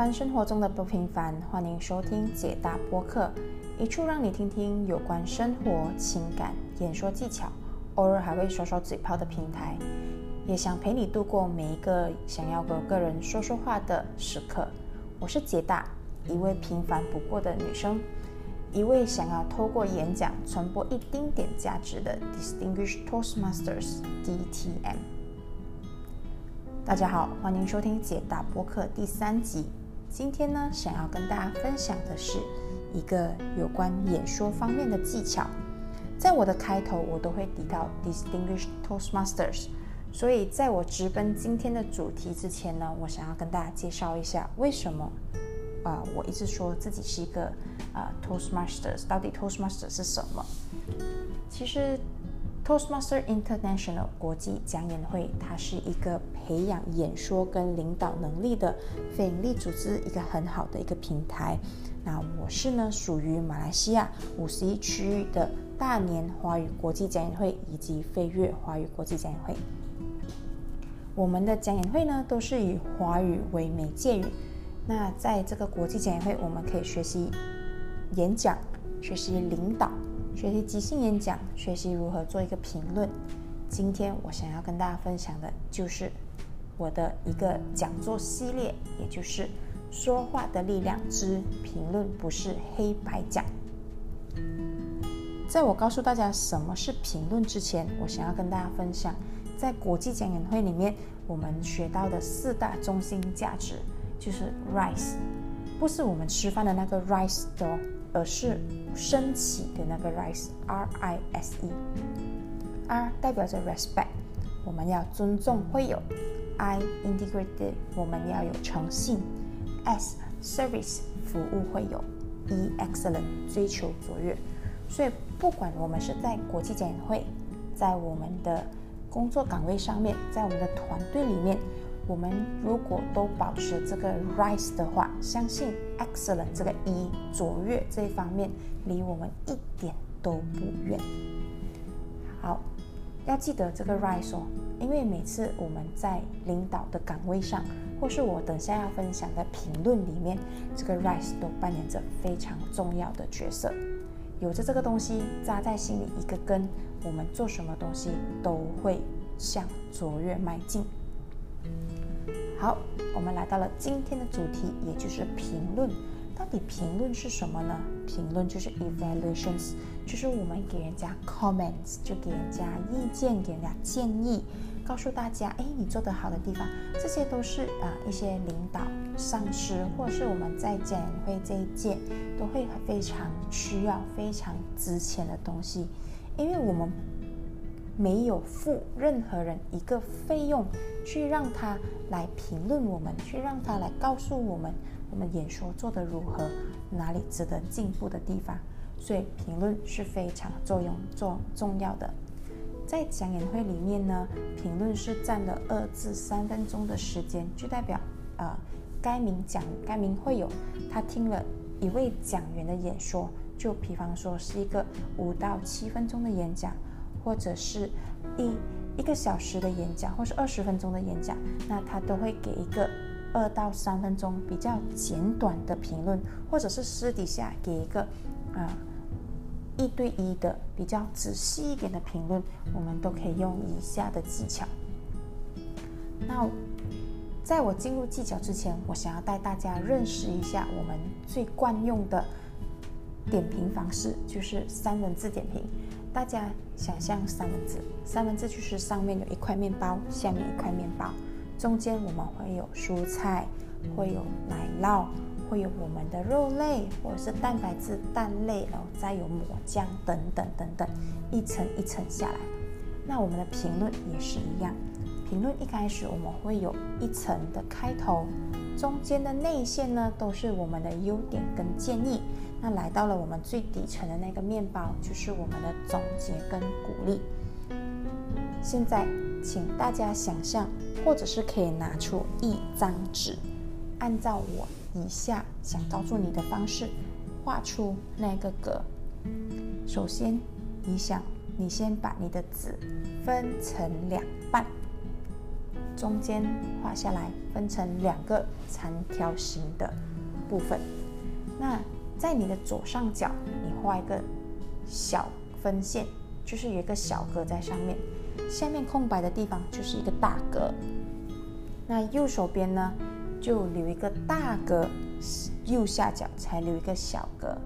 凡生活中的不平凡，欢迎收听解答播客，一处让你听听有关生活、情感、演说技巧，偶尔还会说说嘴炮的平台。也想陪你度过每一个想要和个人说说话的时刻。我是解答，一位平凡不过的女生，一位想要透过演讲传播一丁点价值的 Distinguished Toastmasters DTM。大家好，欢迎收听解答播客第三集。今天呢，想要跟大家分享的是一个有关演说方面的技巧。在我的开头，我都会提到 Distinguished Toastmasters。所以，在我直奔今天的主题之前呢，我想要跟大家介绍一下为什么啊，我一直说自己是一个啊 Toastmasters。到底 Toastmasters 是什么？其实 Toastmaster International 国际讲演会，它是一个培养演说跟领导能力的非营利组织，一个很好的一个平台。那我是呢，属于马来西亚五十一区域的大年华语国际讲演会以及飞跃华语国际讲演会。我们的讲演会呢，都是以华语为媒介语。那在这个国际讲演会，我们可以学习演讲、学习领导、学习即兴演讲、学习如何做一个评论。今天我想要跟大家分享的就是我的一个讲座系列，也就是“说话的力量之评论不是黑白讲”。在我告诉大家什么是评论之前，我想要跟大家分享。在国际讲演会里面，我们学到的四大中心价值就是 Rice，不是我们吃饭的那个 rice 的，而是升起的那个 rise，R I S E。R 代表着 respect，我们要尊重会友；I integrated，我们要有诚信；S service，服务会友；E excellent，追求卓越。所以，不管我们是在国际展会，在我们的工作岗位上面，在我们的团队里面，我们如果都保持这个 rise 的话，相信 excellent 这个一卓越这一方面离我们一点都不远。好，要记得这个 rise 哦，因为每次我们在领导的岗位上，或是我等下要分享的评论里面，这个 rise 都扮演着非常重要的角色。有着这个东西扎在心里一个根，我们做什么东西都会向卓越迈进。好，我们来到了今天的主题，也就是评论。到底评论是什么呢？评论就是 evaluations，就是我们给人家 comments，就给人家意见，给人家建议。告诉大家，哎，你做得好的地方，这些都是啊一些领导、上司，或者是我们在讲会这一届都会非常需要、非常值钱的东西，因为我们没有付任何人一个费用去让他来评论我们，去让他来告诉我们我们演说做得如何，哪里值得进步的地方，所以评论是非常作用重重要的。在讲演会里面呢，评论是占了二至三分钟的时间，就代表，呃，该名讲该名会有他听了一位讲员的演说，就比方说是一个五到七分钟的演讲，或者是一一个小时的演讲，或是二十分钟的演讲，那他都会给一个二到三分钟比较简短的评论，或者是私底下给一个，啊。一对一的比较仔细一点的评论，我们都可以用以下的技巧。那在我进入技巧之前，我想要带大家认识一下我们最惯用的点评方式，就是三文字点评。大家想象三文治，三文治就是上面有一块面包，下面一块面包，中间我们会有蔬菜，会有奶酪。会有我们的肉类，或者是蛋白质蛋类，然后再有抹酱等等等等，一层一层下来。那我们的评论也是一样，评论一开始我们会有一层的开头，中间的内线呢都是我们的优点跟建议。那来到了我们最底层的那个面包，就是我们的总结跟鼓励。现在，请大家想象，或者是可以拿出一张纸，按照我。以下想告诉你的方式，画出那个格。首先，你想，你先把你的纸分成两半，中间画下来，分成两个长条形的部分。那在你的左上角，你画一个小分线，就是有一个小格在上面，下面空白的地方就是一个大格。那右手边呢，就留一个大格，右下角才留一个小格。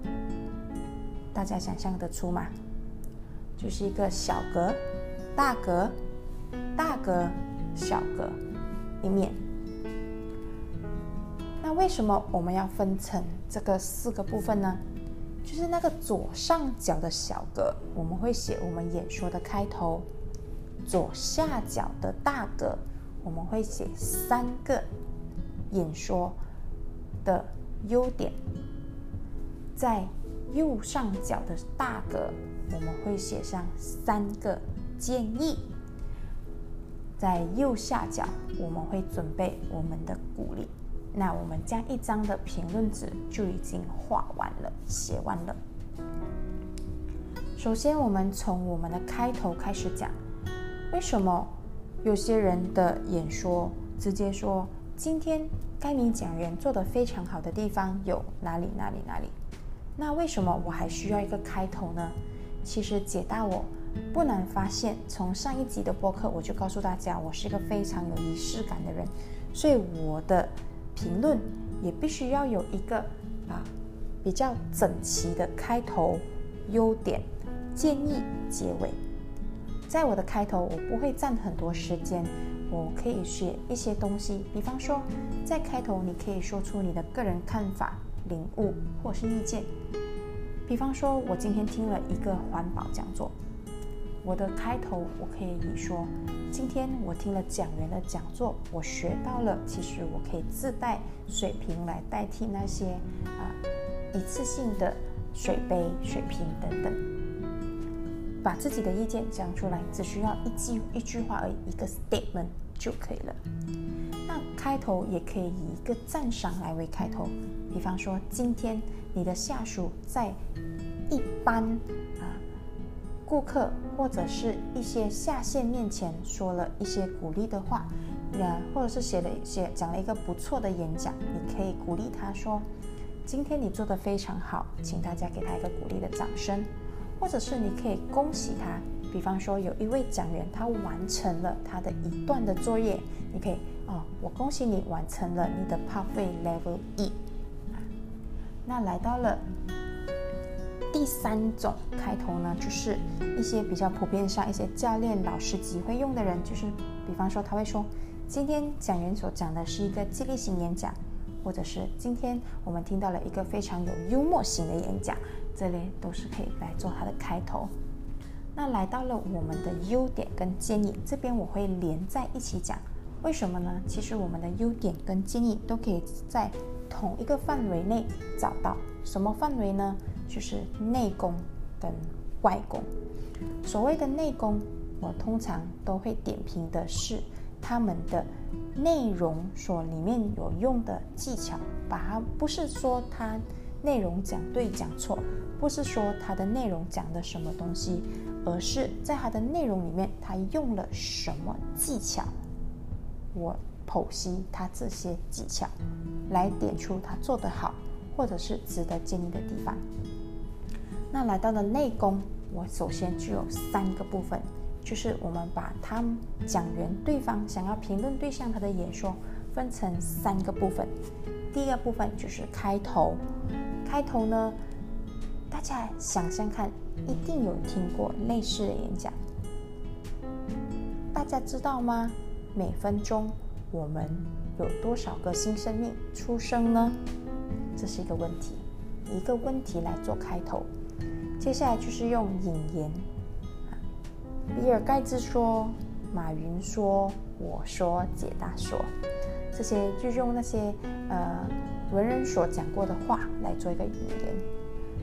大家想象得出吗？就是一个小格、大格、大格、小格一面。为什么我们要分成这个四个部分呢？就是那个左上角的小格，我们会写我们演说的开头；左下角的大格，我们会写三个演说的优点。在右上角的大格，我们会写上三个建议；在右下角，我们会准备我们的鼓励。那我们将一张的评论纸就已经画完了，写完了。首先，我们从我们的开头开始讲，为什么有些人的演说直接说今天该名讲员做的非常好的地方有哪里哪里哪里？那为什么我还需要一个开头呢？其实解答我不难发现，从上一集的播客我就告诉大家，我是一个非常有仪式感的人，所以我的评论也必须要有一个啊比较整齐的开头、优点、建议、结尾。在我的开头，我不会占很多时间，我可以写一些东西，比方说在开头你可以说出你的个人看法。领悟或是意见，比方说，我今天听了一个环保讲座，我的开头我可以说，今天我听了讲员的讲座，我学到了，其实我可以自带水瓶来代替那些啊一次性的水杯、水瓶等等，把自己的意见讲出来，只需要一句一句话而已，一个 statement 就可以了。那开头也可以以一个赞赏来为开头，比方说今天你的下属在一般顾客或者是一些下线面前说了一些鼓励的话，呃，或者是写了写讲了一个不错的演讲，你可以鼓励他说，今天你做的非常好，请大家给他一个鼓励的掌声，或者是你可以恭喜他，比方说有一位讲员他完成了他的一段的作业，你可以。哦，我恭喜你完成了你的 Pathway Level E。那来到了第三种开头呢，就是一些比较普遍上一些教练、老师级会用的人，就是比方说他会说，今天讲员所讲的是一个激励型演讲，或者是今天我们听到了一个非常有幽默型的演讲，这类都是可以来做它的开头。那来到了我们的优点跟建议这边，我会连在一起讲。为什么呢？其实我们的优点跟建议都可以在同一个范围内找到。什么范围呢？就是内功跟外功。所谓的内功，我通常都会点评的是他们的内容所里面有用的技巧，把它不是说它内容讲对讲错，不是说它的内容讲的什么东西，而是在它的内容里面，它用了什么技巧。我剖析它这些技巧，来点出他做得好，或者是值得建议的地方。那来到了内功，我首先就有三个部分，就是我们把他讲员对方想要评论对象他的演说分成三个部分。第一个部分就是开头，开头呢，大家想想看，一定有听过类似的演讲，大家知道吗？每分钟我们有多少个新生命出生呢？这是一个问题，一个问题来做开头。接下来就是用引言，比尔盖茨说，马云说，我说，解答说，这些就用那些呃文人所讲过的话来做一个引言，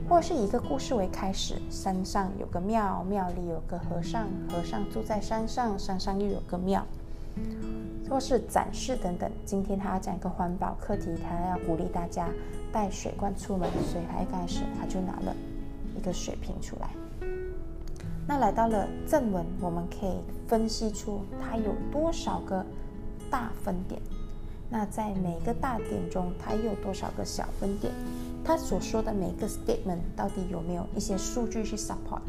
或者是一个故事为开始。山上有个庙，庙里有个和尚，和尚住在山上，山上又有个庙。或是展示等等。今天他要讲一个环保课题，他要鼓励大家带水罐出门，所以他一开始他就拿了一个水瓶出来。那来到了正文，我们可以分析出他有多少个大分点。那在每个大点中，它又有多少个小分点？他所说的每个 statement 到底有没有一些数据去 support？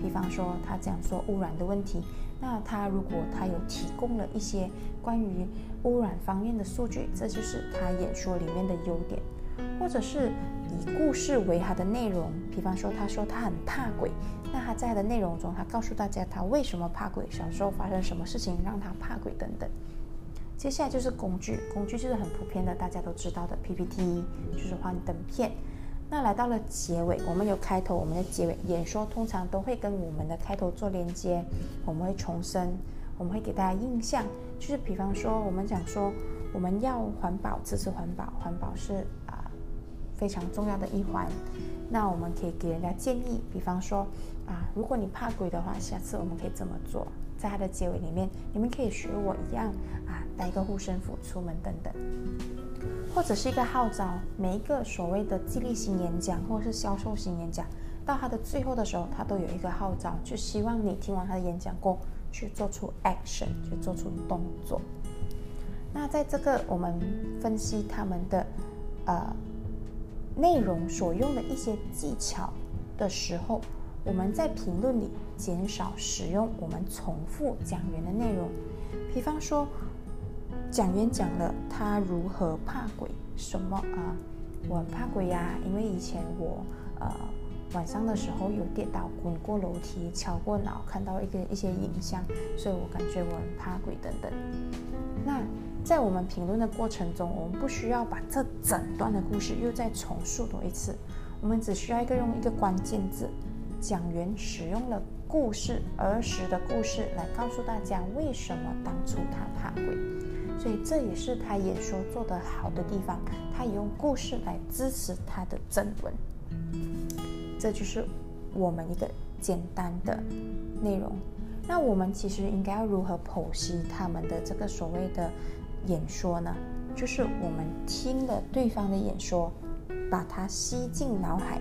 比方说，他讲说污染的问题，那他如果他有提供了一些关于污染方面的数据，这就是他演说里面的优点。或者是以故事为他的内容，比方说他说他很怕鬼，那他在的内容中，他告诉大家他为什么怕鬼，小时候发生什么事情让他怕鬼等等。接下来就是工具，工具就是很普遍的，大家都知道的 PPT，就是幻灯片。那来到了结尾，我们有开头，我们的结尾演说通常都会跟我们的开头做连接，我们会重申，我们会给大家印象，就是比方说我们讲说我们要环保，支持环保，环保是啊非常重要的一环。那我们可以给人家建议，比方说啊，如果你怕鬼的话，下次我们可以这么做。在它的结尾里面，你们可以学我一样啊，带一个护身符出门等等，或者是一个号召。每一个所谓的激励型演讲或者是销售型演讲，到它的最后的时候，它都有一个号召，就希望你听完他的演讲过，去做出 action，去做出动作。那在这个我们分析他们的呃内容所用的一些技巧的时候。我们在评论里减少使用我们重复讲员的内容，比方说，讲员讲了他如何怕鬼，什么啊，我很怕鬼呀，因为以前我呃晚上的时候有跌倒、滚过楼梯、敲过脑，看到一个一些影像，所以我感觉我很怕鬼等等。那在我们评论的过程中，我们不需要把这整段的故事又再重述多一次，我们只需要一个用一个关键字。讲员使用了故事儿时的故事来告诉大家为什么当初他怕鬼，所以这也是他演说做得好的地方。他也用故事来支持他的正文，这就是我们一个简单的内容。那我们其实应该要如何剖析他们的这个所谓的演说呢？就是我们听了对方的演说，把它吸进脑海，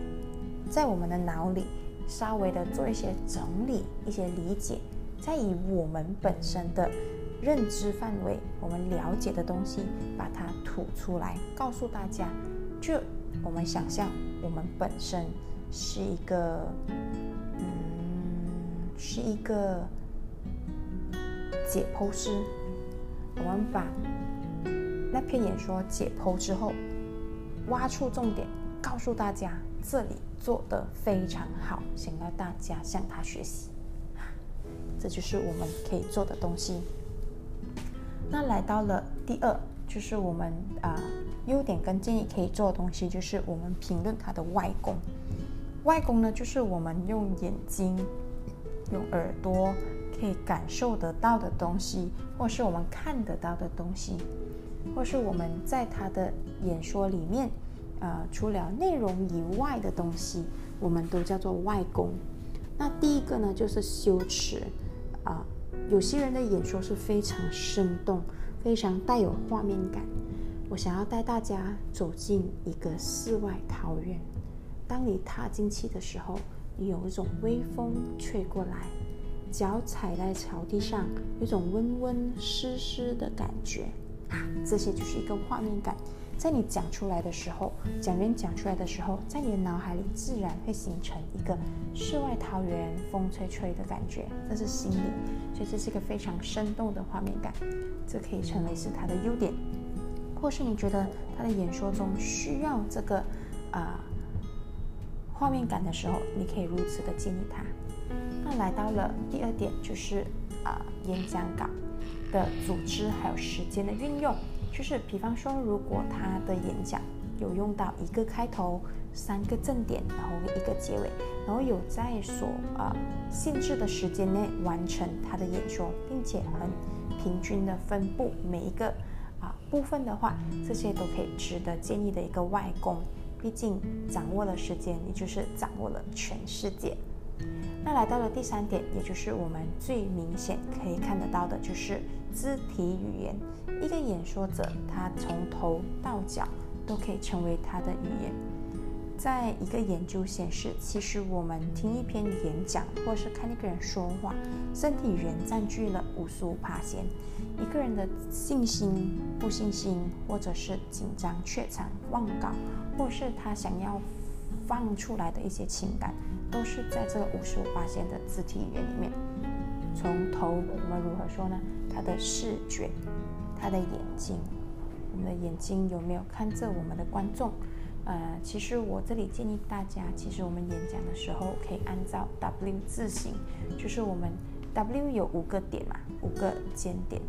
在我们的脑里。稍微的做一些整理，一些理解，再以我们本身的认知范围，我们了解的东西，把它吐出来，告诉大家。就我们想象，我们本身是一个，嗯，是一个解剖师。我们把那篇演说解剖之后，挖出重点，告诉大家这里。做得非常好，想要大家向他学习，这就是我们可以做的东西。那来到了第二，就是我们啊优点跟建议可以做的东西，就是我们评论他的外功。外功呢，就是我们用眼睛、用耳朵可以感受得到的东西，或是我们看得到的东西，或是我们在他的演说里面。呃，除了内容以外的东西，我们都叫做外功。那第一个呢，就是修辞啊。有些人的演说是非常生动，非常带有画面感。我想要带大家走进一个世外桃源。当你踏进去的时候，你有一种微风吹过来，脚踩在草地上，有种温温湿湿的感觉啊。这些就是一个画面感。在你讲出来的时候，讲员讲出来的时候，在你的脑海里自然会形成一个世外桃源、风吹吹的感觉，这是心理，所以这是一个非常生动的画面感，这可以称为是他的优点。或是你觉得他的演说中需要这个啊画面感的时候，你可以如此的建议他。那来到了第二点，就是啊演讲稿的组织还有时间的运用。就是，比方说，如果他的演讲有用到一个开头、三个正点，然后一个结尾，然后有在所啊限制的时间内完成他的演说，并且很平均的分布每一个啊部分的话，这些都可以值得建议的一个外功。毕竟掌握了时间，你就是掌握了全世界。来到了第三点，也就是我们最明显可以看得到的，就是肢体语言。一个演说者，他从头到脚都可以成为他的语言。在一个研究显示，其实我们听一篇演讲，或是看一个人说话，身体语言占据了五十五趴先。一个人的信心、不信心，或者是紧张、怯场、忘稿，或是他想要放出来的一些情感，都是在这五十五八线的肢体语言里面。从头，我们如何说呢？他的视觉，他的眼睛，我们的眼睛有没有看着我们的观众？呃，其实我这里建议大家，其实我们演讲的时候可以按照 W 字形，就是我们 W 有五个点嘛，五个尖点。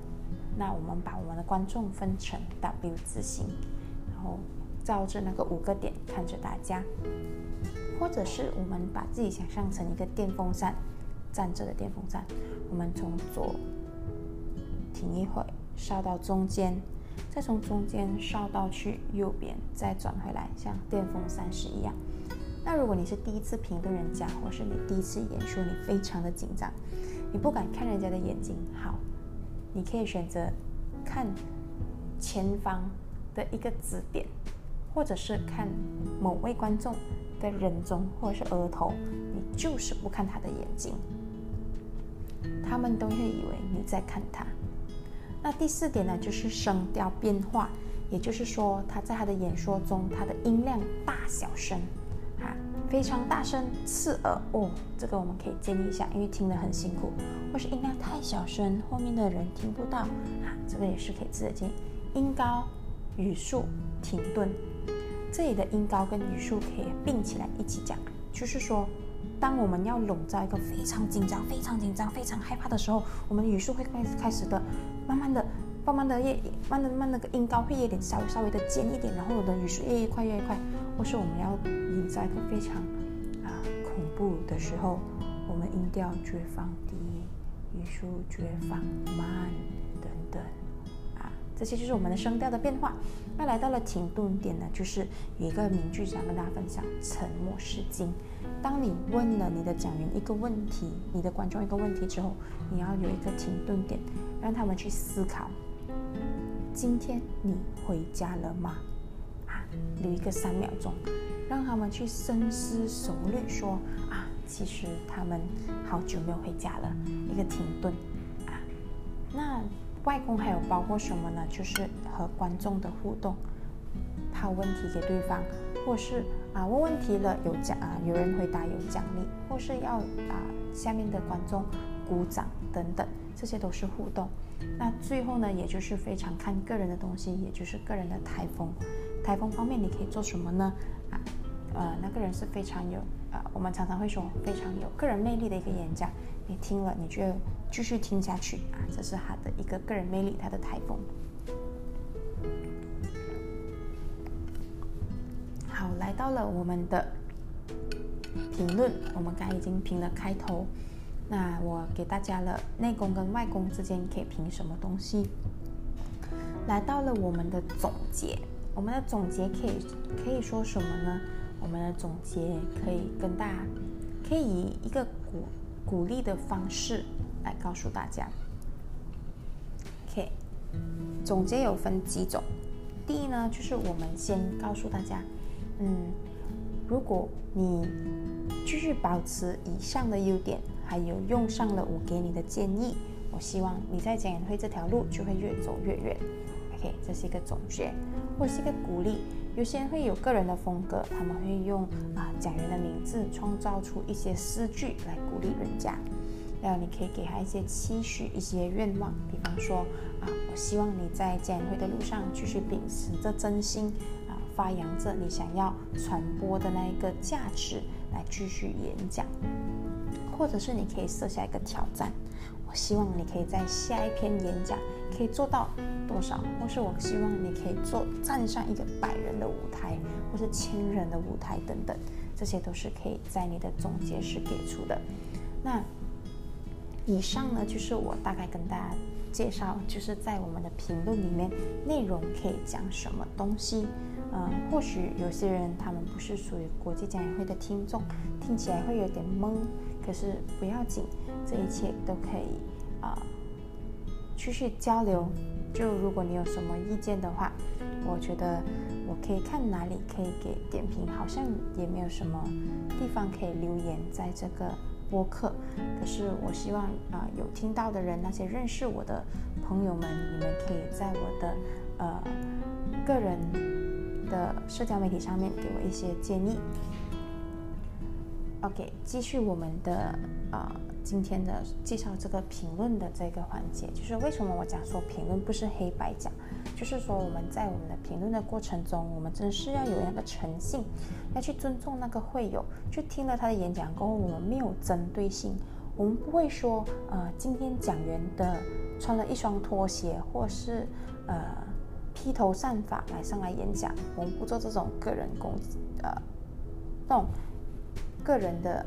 那我们把我们的观众分成 W 字形，然后照着那个五个点看着大家，或者是我们把自己想象成一个电风扇，站着的电风扇，我们从左停一会，烧到中间。再从中间烧到去右边，再转回来，像电风扇是一样。那如果你是第一次评论人家，或是你第一次演说，你非常的紧张，你不敢看人家的眼睛，好，你可以选择看前方的一个指点，或者是看某位观众的人中或者是额头，你就是不看他的眼睛，他们都会以为你在看他。那第四点呢，就是声调变化，也就是说，他在他的演说中，他的音量大小声，啊，非常大声刺耳。哦，这个我们可以建议一下，因为听得很辛苦，或是音量太小声，后面的人听不到，啊，这个也是可以值得建议。音高、语速、停顿，这里的音高跟语速可以并起来一起讲，就是说。当我们要笼罩一个非常紧张、非常紧张、非常害怕的时候，我们的语速会开始开始的，慢慢的、慢慢的越慢的慢那个音高会有点稍微稍微的尖一点，然后我的语速越越快越快。或是我们要营造一个非常啊恐怖的时候，我们音调就会放低，语速就会放慢等等。啊这些就是我们的声调的变化。那来到了停顿点呢，就是有一个名句想跟大家分享：沉默是金。当你问了你的讲员一个问题，你的观众一个问题之后，你要有一个停顿点，让他们去思考：今天你回家了吗？啊，留一个三秒钟，让他们去深思熟虑，说啊，其实他们好久没有回家了。一个停顿啊，那。外公还有包括什么呢？就是和观众的互动，抛问题给对方，或是啊问问题了有奖啊有人回答有奖励，或是要啊下面的观众鼓掌等等，这些都是互动。那最后呢，也就是非常看个人的东西，也就是个人的台风。台风方面你可以做什么呢？啊呃那个人是非常有啊我们常常会说非常有个人魅力的一个演讲，你听了你就。继续听下去啊，这是他的一个个人魅力，他的台风。好，来到了我们的评论，我们刚已经评了开头，那我给大家了内功跟外功之间可以评什么东西。来到了我们的总结，我们的总结可以可以说什么呢？我们的总结可以跟大家，可以以一个鼓鼓励的方式。来告诉大家，OK，总结有分几种。第一呢，就是我们先告诉大家，嗯，如果你继续保持以上的优点，还有用上了我给你的建议，我希望你在讲演会这条路就会越走越远。OK，这是一个总结，或是一个鼓励。有些人会有个人的风格，他们会用啊讲员的名字创造出一些诗句来鼓励人家。还有，你可以给他一些期许、一些愿望，比方说啊，我希望你在讲会的路上继续秉持着真心啊，发扬着你想要传播的那一个价值来继续演讲，或者是你可以设下一个挑战，我希望你可以在下一篇演讲可以做到多少，或是我希望你可以做站上一个百人的舞台，或是千人的舞台等等，这些都是可以在你的总结时给出的。那。以上呢，就是我大概跟大家介绍，就是在我们的评论里面，内容可以讲什么东西。嗯，或许有些人他们不是属于国际讲演会的听众，听起来会有点懵，可是不要紧，这一切都可以，继续交流。就如果你有什么意见的话，我觉得我可以看哪里可以给点评，好像也没有什么地方可以留言在这个播客。可是我希望啊，有听到的人，那些认识我的朋友们，你们可以在我的呃个人的社交媒体上面给我一些建议。OK，继续我们的呃今天的介绍这个评论的这个环节，就是为什么我讲说评论不是黑白讲，就是说我们在我们的评论的过程中，我们真是要有那个诚信，要去尊重那个会友，去听了他的演讲过后，我们没有针对性，我们不会说呃今天讲员的穿了一双拖鞋，或是呃披头散发来上来演讲，我们不做这种个人攻击，呃，那种。个人的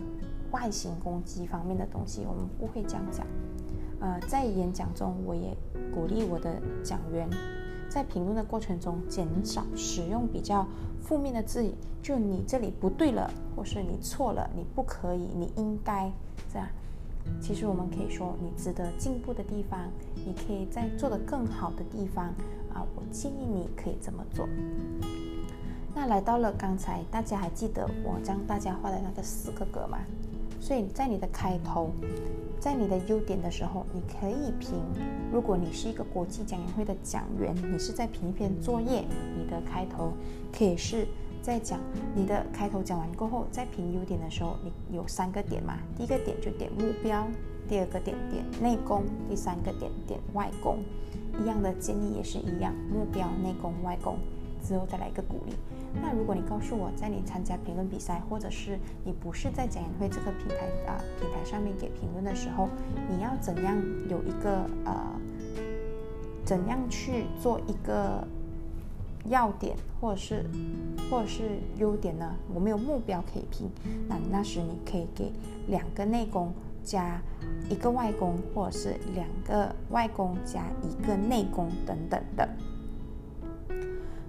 外形攻击方面的东西，我们不会这样讲。呃，在演讲中，我也鼓励我的讲员，在评论的过程中减少使用比较负面的字眼，就你这里不对了，或是你错了，你不可以，你应该这样。其实我们可以说，你值得进步的地方，你可以在做的更好的地方啊，我建议你可以这么做。那来到了刚才，大家还记得我将大家画的那个四个格吗？所以在你的开头，在你的优点的时候，你可以评。如果你是一个国际讲演会的讲员，你是在评一篇作业，你的开头可以是在讲你的开头讲完过后，在评优点的时候，你有三个点嘛？第一个点就点目标，第二个点点内功，第三个点点外功。一样的建议也是一样，目标、内功、外功。之后再来一个鼓励。那如果你告诉我在你参加评论比赛，或者是你不是在讲演会这个平台啊平台上面给评论的时候，你要怎样有一个呃，怎样去做一个要点，或者是或者是优点呢？我没有目标可以评，那那时你可以给两个内功加一个外功，或者是两个外功加一个内功等等的。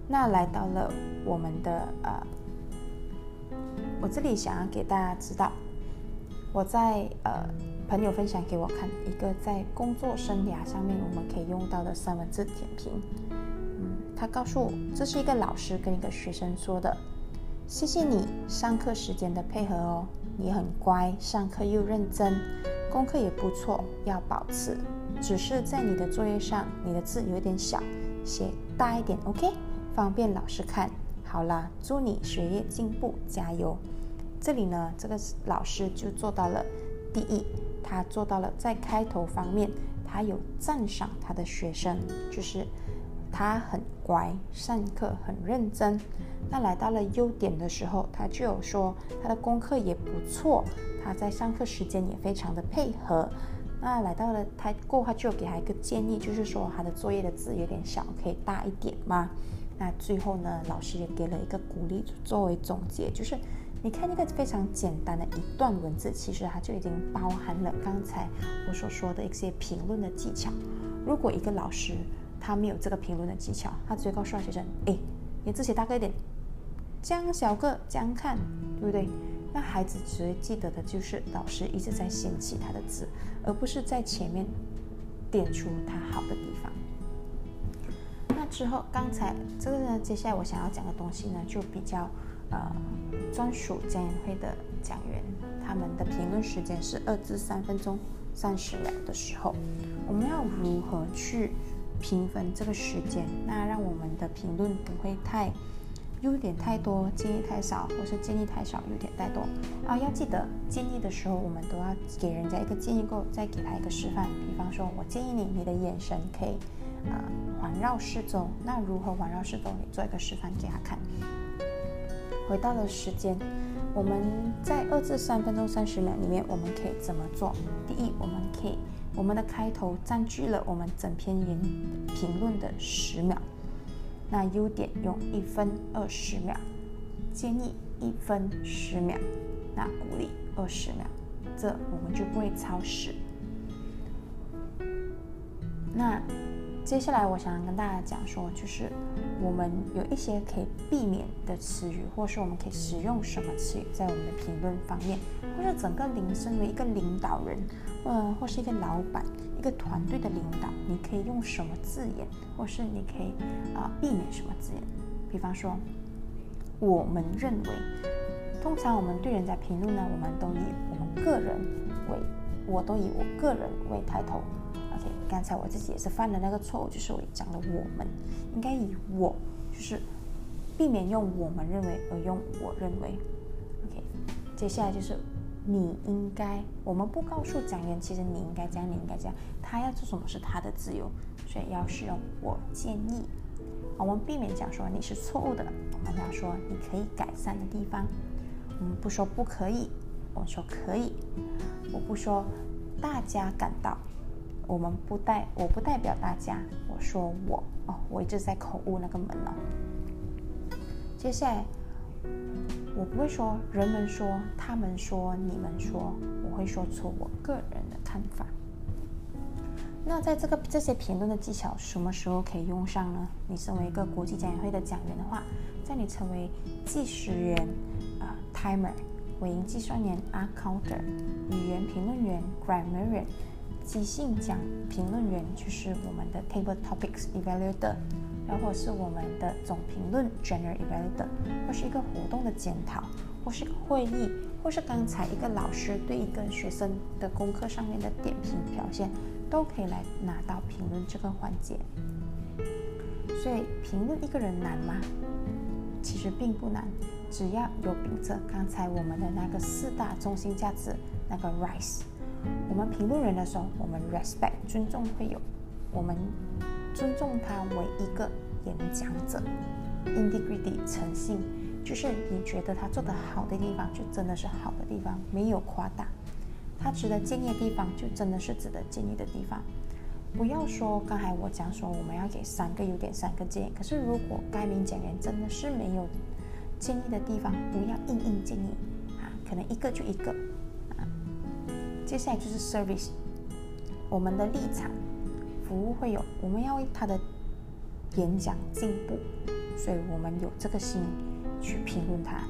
那来到了我们的呃，我这里想要给大家知道，我在呃朋友分享给我看一个在工作生涯上面我们可以用到的三文治点评。嗯，他告诉我这是一个老师跟一个学生说的：“谢谢你上课时间的配合哦，你很乖，上课又认真，功课也不错，要保持。只是在你的作业上，你的字有点小，写大一点，OK。”方便老师看好啦，祝你学业进步，加油！这里呢，这个老师就做到了第一，他做到了在开头方面，他有赞赏他的学生，就是他很乖，上课很认真。那来到了优点的时候，他就有说他的功课也不错，他在上课时间也非常的配合。那来到了他过后，就给他一个建议，就是说他的作业的字有点小，可以大一点吗？那最后呢，老师也给了一个鼓励作为总结，就是你看一个非常简单的一段文字，其实它就已经包含了刚才我所说的一些评论的技巧。如果一个老师他没有这个评论的技巧，他直接告诉学生：“哎，你字写大个一点，这样小个这样看，对不对？”那孩子只会记得的就是老师一直在嫌弃他的字，而不是在前面点出他好的地方。之后，刚才这个呢，接下来我想要讲的东西呢，就比较呃专属讲演会的讲员，他们的评论时间是二至三分钟三十秒的时候，我们要如何去评分这个时间？那让我们的评论不会太优点太多，建议太少，或是建议太少，优点太多啊！要记得建议的时候，我们都要给人家一个建议过后，再给他一个示范。比方说，我建议你，你的眼神可以。啊，环绕四周，那如何环绕四周？你做一个示范给他看。回到了时间，我们在二至三分钟三十秒里面，我们可以怎么做？第一，我们可以，我们的开头占据了我们整篇言评论的十秒，那优点用一分二十秒，建议一分十秒，那鼓励二十秒，这我们就不会超时。那。接下来我想跟大家讲说，就是我们有一些可以避免的词语，或是我们可以使用什么词语在我们的评论方面，或者整个领身为一个领导人，呃，或是一个老板，一个团队的领导，你可以用什么字眼，或是你可以啊避免什么字眼。比方说，我们认为，通常我们对人家评论呢，我们都以我们个人为，我都以我个人为抬头。刚才我自己也是犯了那个错误，就是我讲了我们，应该以我，就是避免用我们认为而用我认为。OK，接下来就是你应该，我们不告诉讲员，其实你应该这样，你应该这样，他要做什么是他的自由，所以要使用我建议。我们避免讲说你是错误的，我们要说你可以改善的地方。我们不说不可以，我们说可以。我不说大家感到，我们不代我不代表大家，我说我哦，我一直在口误那个门哦。接下来我不会说人们说、他们说、你们说，我会说出我个人的看法。那在这个这些评论的技巧什么时候可以用上呢？你身为一个国际讲演会的讲员的话，在你成为计时员啊 （timer）、尾音计算员 （accounter）、语言评论员 （grammarian）、即兴讲评论员就是我们的 table topics evaluator，然后是我们的总评论 （general evaluator），或是一个活动的检讨，或是一个会议，或是刚才一个老师对一个学生的功课上面的点评表现。都可以来拿到评论这个环节，所以评论一个人难吗？其实并不难，只要有秉着刚才我们的那个四大中心价值那个 rise，我们评论人的时候，我们 respect 尊重会有，我们尊重他为一个演讲者，integrity 诚信，就是你觉得他做的好的地方，就真的是好的地方，没有夸大。他值得建议的地方，就真的是值得建议的地方。不要说刚才我讲说我们要给三个优点、三个建议，可是如果该名讲员真的是没有建议的地方，不要硬硬建议啊，可能一个就一个。接下来就是 service，我们的立场、服务会有，我们要为他的演讲进步，所以我们有这个心去评论他。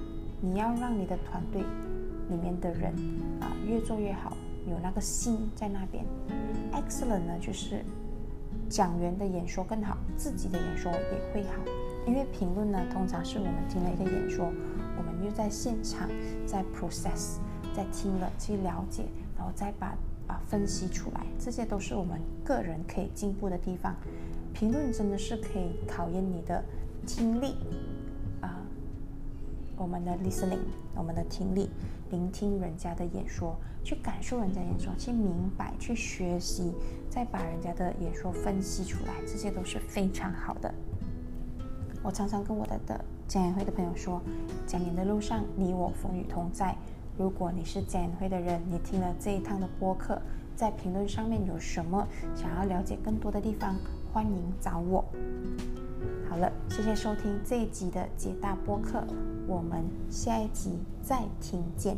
你要让你的团队。里面的人啊，越做越好，有那个心在那边。Excellent 呢，就是讲员的演说更好，自己的演说也会好。因为评论呢，通常是我们听了一个演说，我们又在现场在 process，在听了去了解，后再把啊分析出来，这些都是我们个人可以进步的地方。评论真的是可以考验你的听力啊，我们的 listening，我们的听力。聆听人家的演说，去感受人家演说，去明白，去学习，再把人家的演说分析出来，这些都是非常好的。我常常跟我的的讲演会的朋友说，讲演的路上，你我风雨同在。如果你是讲演会的人，你听了这一趟的播客，在评论上面有什么想要了解更多的地方，欢迎找我。好了，谢谢收听这一集的解答播客，我们下一集再听见。